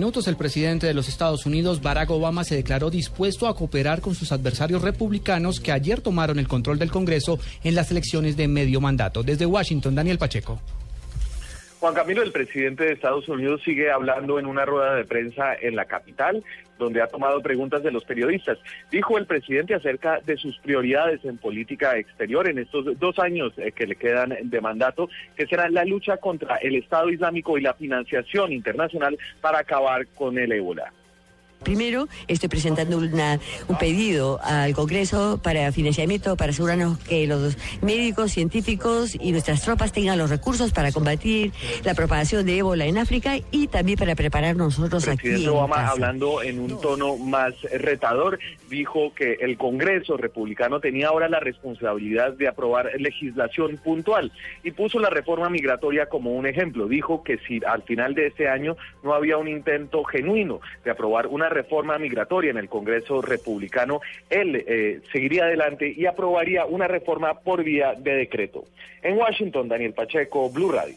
minutos el presidente de los Estados Unidos, Barack Obama, se declaró dispuesto a cooperar con sus adversarios republicanos que ayer tomaron el control del Congreso en las elecciones de medio mandato. Desde Washington, Daniel Pacheco. Juan Camilo, el presidente de Estados Unidos, sigue hablando en una rueda de prensa en la capital, donde ha tomado preguntas de los periodistas. Dijo el presidente acerca de sus prioridades en política exterior en estos dos años eh, que le quedan de mandato, que será la lucha contra el Estado Islámico y la financiación internacional para acabar con el ébola. Primero, estoy presentando una, un pedido al Congreso para financiamiento, para asegurarnos que los médicos, científicos y nuestras tropas tengan los recursos para combatir la propagación de ébola en África y también para prepararnos nosotros aquí. El Obama, hablando en un tono más retador, dijo que el Congreso republicano tenía ahora la responsabilidad de aprobar legislación puntual y puso la reforma migratoria como un ejemplo. Dijo que si al final de este año no había un intento genuino de aprobar reforma migratoria en el Congreso republicano, él eh, seguiría adelante y aprobaría una reforma por vía de decreto. En Washington, Daniel Pacheco, Blue Radio.